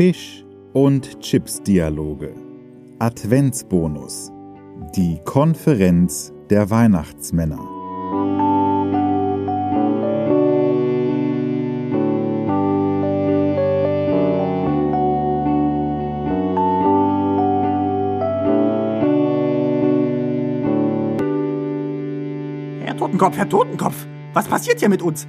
Fisch und Chips Dialoge. Adventsbonus. Die Konferenz der Weihnachtsmänner. Herr Totenkopf, Herr Totenkopf, was passiert hier mit uns?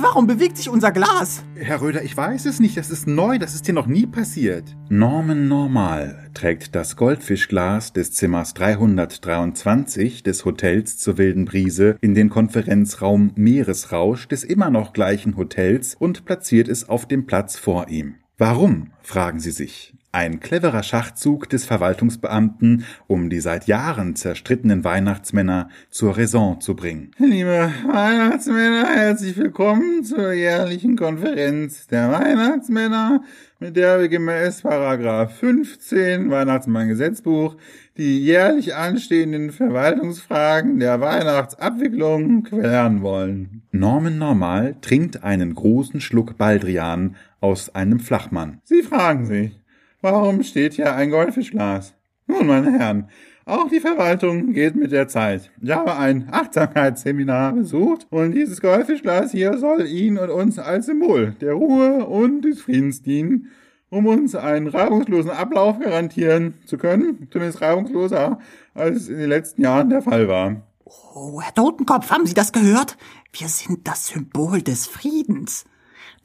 Warum bewegt sich unser Glas? Herr Röder, ich weiß es nicht. Das ist neu. Das ist hier noch nie passiert. Norman Normal trägt das Goldfischglas des Zimmers 323 des Hotels zur wilden Brise in den Konferenzraum Meeresrausch des immer noch gleichen Hotels und platziert es auf dem Platz vor ihm. Warum, fragen Sie sich. Ein cleverer Schachzug des Verwaltungsbeamten, um die seit Jahren zerstrittenen Weihnachtsmänner zur Raison zu bringen. Liebe Weihnachtsmänner, herzlich willkommen zur jährlichen Konferenz der Weihnachtsmänner, mit der wir gemäß Paragraph 15 Weihnachtsmann-Gesetzbuch die jährlich anstehenden Verwaltungsfragen der Weihnachtsabwicklung klären wollen. Norman Normal trinkt einen großen Schluck Baldrian aus einem Flachmann. Sie fragen sich, Warum steht hier ein Goldfischglas? Nun, meine Herren, auch die Verwaltung geht mit der Zeit. Ich habe ein Achtsamkeitsseminar besucht und dieses Goldfischglas hier soll Ihnen und uns als Symbol der Ruhe und des Friedens dienen, um uns einen reibungslosen Ablauf garantieren zu können, zumindest reibungsloser, als es in den letzten Jahren der Fall war. Oh, Herr Totenkopf, haben Sie das gehört? Wir sind das Symbol des Friedens.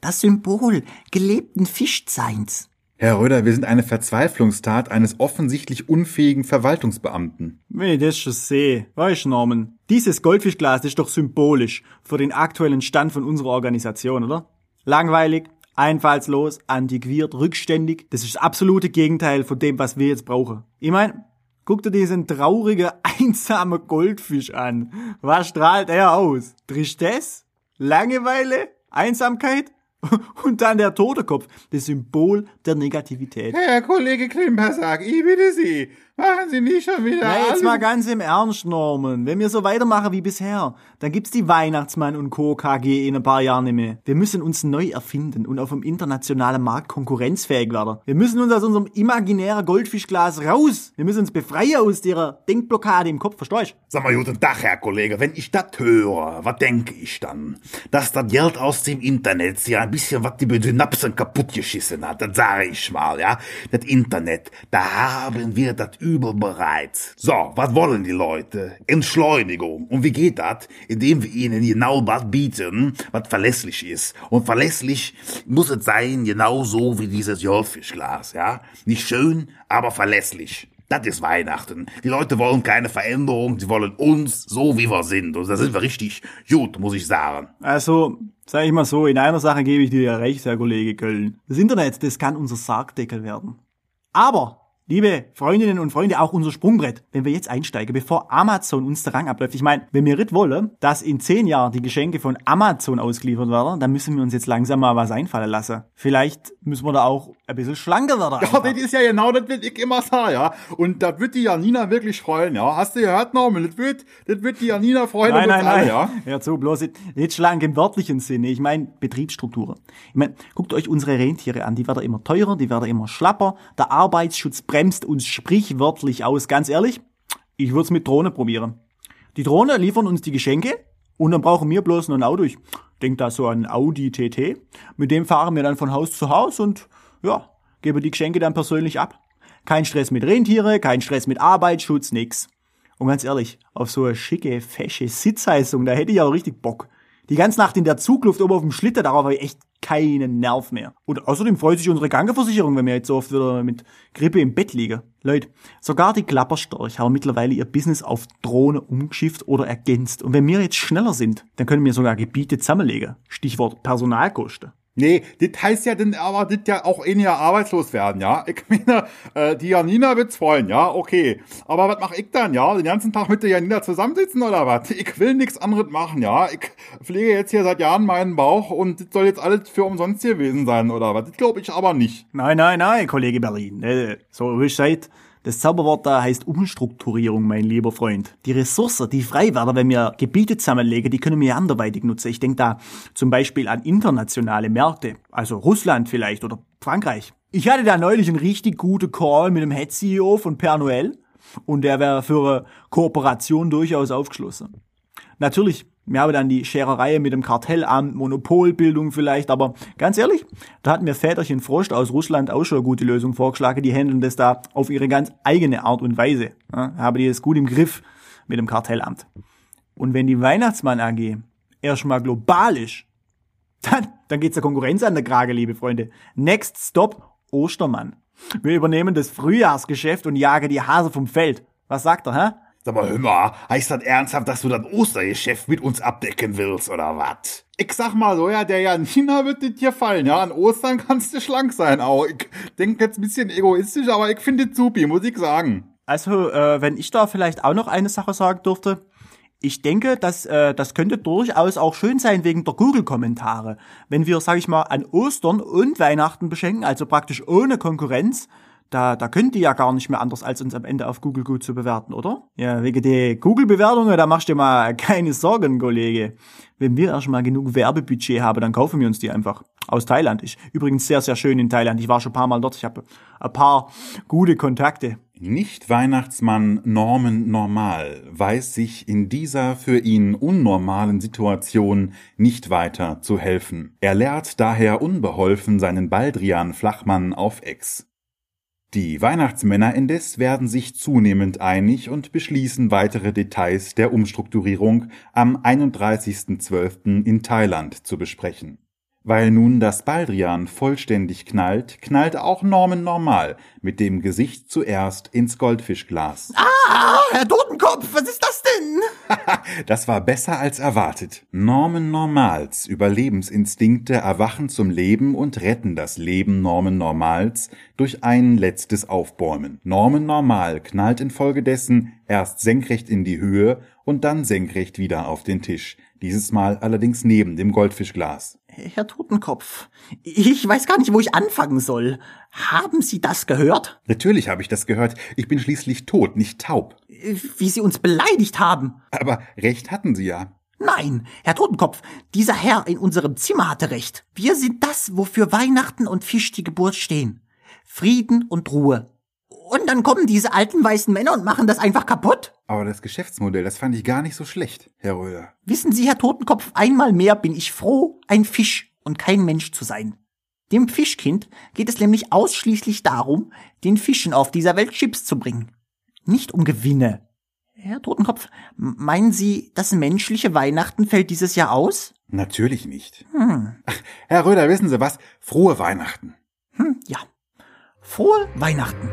Das Symbol gelebten Fischseins. Herr Röder, wir sind eine Verzweiflungstat eines offensichtlich unfähigen Verwaltungsbeamten. Wenn ich das schon sehe, weißt Norman, dieses Goldfischglas ist doch symbolisch für den aktuellen Stand von unserer Organisation, oder? Langweilig, einfallslos, antiquiert, rückständig. Das ist das absolute Gegenteil von dem, was wir jetzt brauchen. Ich mein, guck dir diesen traurigen, einsamen Goldfisch an. Was strahlt er aus? Tristesse? Langeweile? Einsamkeit? Und dann der Todekopf, das Symbol der Negativität. Herr Kollege Klimpersack, ich bitte Sie, machen Sie nicht schon wieder Na, jetzt mal ganz im Ernst, Norman. Wenn wir so weitermachen wie bisher, dann gibt's die Weihnachtsmann und Co. KG in ein paar Jahren nicht mehr. Wir müssen uns neu erfinden und auf dem internationalen Markt konkurrenzfähig werden. Wir müssen uns aus unserem imaginären Goldfischglas raus. Wir müssen uns befreien aus der Denkblockade im Kopf, verstehst du? Sag mal, guten Tag, Herr Kollege. Wenn ich das höre, was denke ich dann? Dass das Geld aus dem Internet ja ein bisschen was die Synapsen kaputtgeschissen hat, das sage ich mal, ja. Das Internet, da haben wir das Übel bereits. So, was wollen die Leute? Entschleunigung. Und wie geht das? Indem wir ihnen genau das bieten, was verlässlich ist. Und verlässlich muss es sein, genauso wie dieses Goldfischglas, ja. Nicht schön, aber verlässlich. Das ist Weihnachten. Die Leute wollen keine Veränderung, sie wollen uns so, wie wir sind. Und da sind wir richtig gut, muss ich sagen. Also, sag ich mal so, in einer Sache gebe ich dir ja recht, Herr Kollege Köln. Das Internet, das kann unser Sargdeckel werden. Aber Liebe Freundinnen und Freunde, auch unser Sprungbrett, wenn wir jetzt einsteigen, bevor Amazon uns der Rang abläuft. Ich meine, wenn wir nicht wollen, dass in zehn Jahren die Geschenke von Amazon ausgeliefert werden, dann müssen wir uns jetzt langsam mal was einfallen lassen. Vielleicht müssen wir da auch ein bisschen schlanker werden. Ja, das ist ja genau das, was ich immer sage, ja. Und da wird die Janina wirklich freuen, ja. Hast du gehört, Norman? Das wird, das wird die Janina freuen Nein, nein, alle, nein. ja. Hör zu, bloß nicht, schlank im wörtlichen Sinne. Ich meine Betriebsstrukturen. Ich meine, guckt euch unsere Rentiere an. Die werden immer teurer, die werden immer schlapper. Der Arbeitsschutz bremst uns sprichwörtlich aus. Ganz ehrlich, ich würde es mit Drohne probieren. Die Drohne liefern uns die Geschenke und dann brauchen wir bloß noch ein Auto. Ich denk da so an Audi TT. Mit dem fahren wir dann von Haus zu Haus und ja, gebe die Geschenke dann persönlich ab. Kein Stress mit Rentiere, kein Stress mit Arbeitsschutz, nix. Und ganz ehrlich, auf so eine schicke, fesche Sitzheizung, da hätte ich auch richtig Bock. Die ganze Nacht in der Zugluft oben auf dem Schlitten, darauf habe ich echt keinen Nerv mehr. Und außerdem freut sich unsere Krankenversicherung, wenn wir jetzt so oft wieder mit Grippe im Bett liegen. Leute, sogar die Klapperstorch haben mittlerweile ihr Business auf Drohne umgeschifft oder ergänzt. Und wenn wir jetzt schneller sind, dann können wir sogar Gebiete zusammenlegen. Stichwort Personalkosten. Nee, das heißt ja dann aber, das ja auch eher arbeitslos werden, ja. Ich meine, äh, die Janina wird's freuen, ja, okay. Aber was mach ich dann, ja? Den ganzen Tag mit der Janina zusammensitzen oder was? Ich will nichts anderes machen, ja. Ich pflege jetzt hier seit Jahren meinen Bauch und das soll jetzt alles für umsonst gewesen sein, oder was? Das glaube ich aber nicht. Nein, nein, nein, Kollege Berlin. Äh, So wie seid. Das Zauberwort da heißt Umstrukturierung, mein lieber Freund. Die Ressourcen, die frei werden, wenn wir Gebiete zusammenlegen, die können wir anderweitig nutzen. Ich denke da zum Beispiel an internationale Märkte, also Russland vielleicht oder Frankreich. Ich hatte da neulich einen richtig guten Call mit dem Head-CEO von Pernod und der wäre für eine Kooperation durchaus aufgeschlossen. Natürlich, wir haben dann die Schererei mit dem Kartellamt, Monopolbildung vielleicht, aber ganz ehrlich, da hat mir Väterchen Frost aus Russland auch schon eine gute Lösung vorgeschlagen. Die handeln das da auf ihre ganz eigene Art und Weise. Ja, haben die das gut im Griff mit dem Kartellamt. Und wenn die Weihnachtsmann AG erstmal global ist, dann, dann geht's der Konkurrenz an der Krage, liebe Freunde. Next Stop Ostermann. Wir übernehmen das Frühjahrsgeschäft und jagen die Hase vom Feld. Was sagt er, hä? Sag mal, hör mal, heißt das ernsthaft, dass du das Ostergeschäft mit uns abdecken willst, oder was? Ich sag mal so, ja, der Janina wird dir dir fallen, ja. An Ostern kannst du schlank sein auch. Ich denke jetzt ein bisschen egoistisch, aber ich finde es supi, muss ich sagen. Also, äh, wenn ich da vielleicht auch noch eine Sache sagen dürfte. Ich denke, dass äh, das könnte durchaus auch schön sein wegen der Google-Kommentare. Wenn wir, sag ich mal, an Ostern und Weihnachten beschenken, also praktisch ohne Konkurrenz, da, da könnt ihr ja gar nicht mehr anders, als uns am Ende auf Google gut zu bewerten, oder? Ja, wegen der Google-Bewertungen, da machst du dir mal keine Sorgen, Kollege. Wenn wir erst mal genug Werbebudget haben, dann kaufen wir uns die einfach. Aus Thailand. Ich, übrigens sehr, sehr schön in Thailand. Ich war schon ein paar Mal dort. Ich habe ein paar gute Kontakte. Nicht-Weihnachtsmann Norman Normal weiß sich in dieser für ihn unnormalen Situation nicht weiter zu helfen. Er lehrt daher unbeholfen seinen Baldrian Flachmann auf Ex. Die Weihnachtsmänner indes werden sich zunehmend einig und beschließen weitere Details der Umstrukturierung am 31.12. in Thailand zu besprechen. Weil nun das Baldrian vollständig knallt, knallt auch Norman normal mit dem Gesicht zuerst ins Goldfischglas. Ah, Herr Totenkopf, was ist das denn? Das war besser als erwartet. Norman Normals Überlebensinstinkte erwachen zum Leben und retten das Leben Norman Normals durch ein letztes Aufbäumen. Norman Normal knallt infolgedessen erst senkrecht in die Höhe und dann senkrecht wieder auf den Tisch. Dieses Mal allerdings neben dem Goldfischglas. Herr Totenkopf, ich weiß gar nicht, wo ich anfangen soll. Haben Sie das gehört? Natürlich habe ich das gehört. Ich bin schließlich tot, nicht taub. Wie Sie uns beleidigt haben. Aber recht hatten Sie ja. Nein, Herr Totenkopf, dieser Herr in unserem Zimmer hatte recht. Wir sind das, wofür Weihnachten und Fisch die Geburt stehen. Frieden und Ruhe. Und dann kommen diese alten weißen Männer und machen das einfach kaputt? Aber das Geschäftsmodell, das fand ich gar nicht so schlecht, Herr Röder. Wissen Sie, Herr Totenkopf, einmal mehr bin ich froh, ein Fisch und kein Mensch zu sein. Dem Fischkind geht es nämlich ausschließlich darum, den Fischen auf dieser Welt Chips zu bringen. Nicht um Gewinne. Herr Totenkopf, meinen Sie, das menschliche Weihnachten fällt dieses Jahr aus? Natürlich nicht. Ach, Herr Röder, wissen Sie was? Frohe Weihnachten. Hm, ja. Frohe Weihnachten.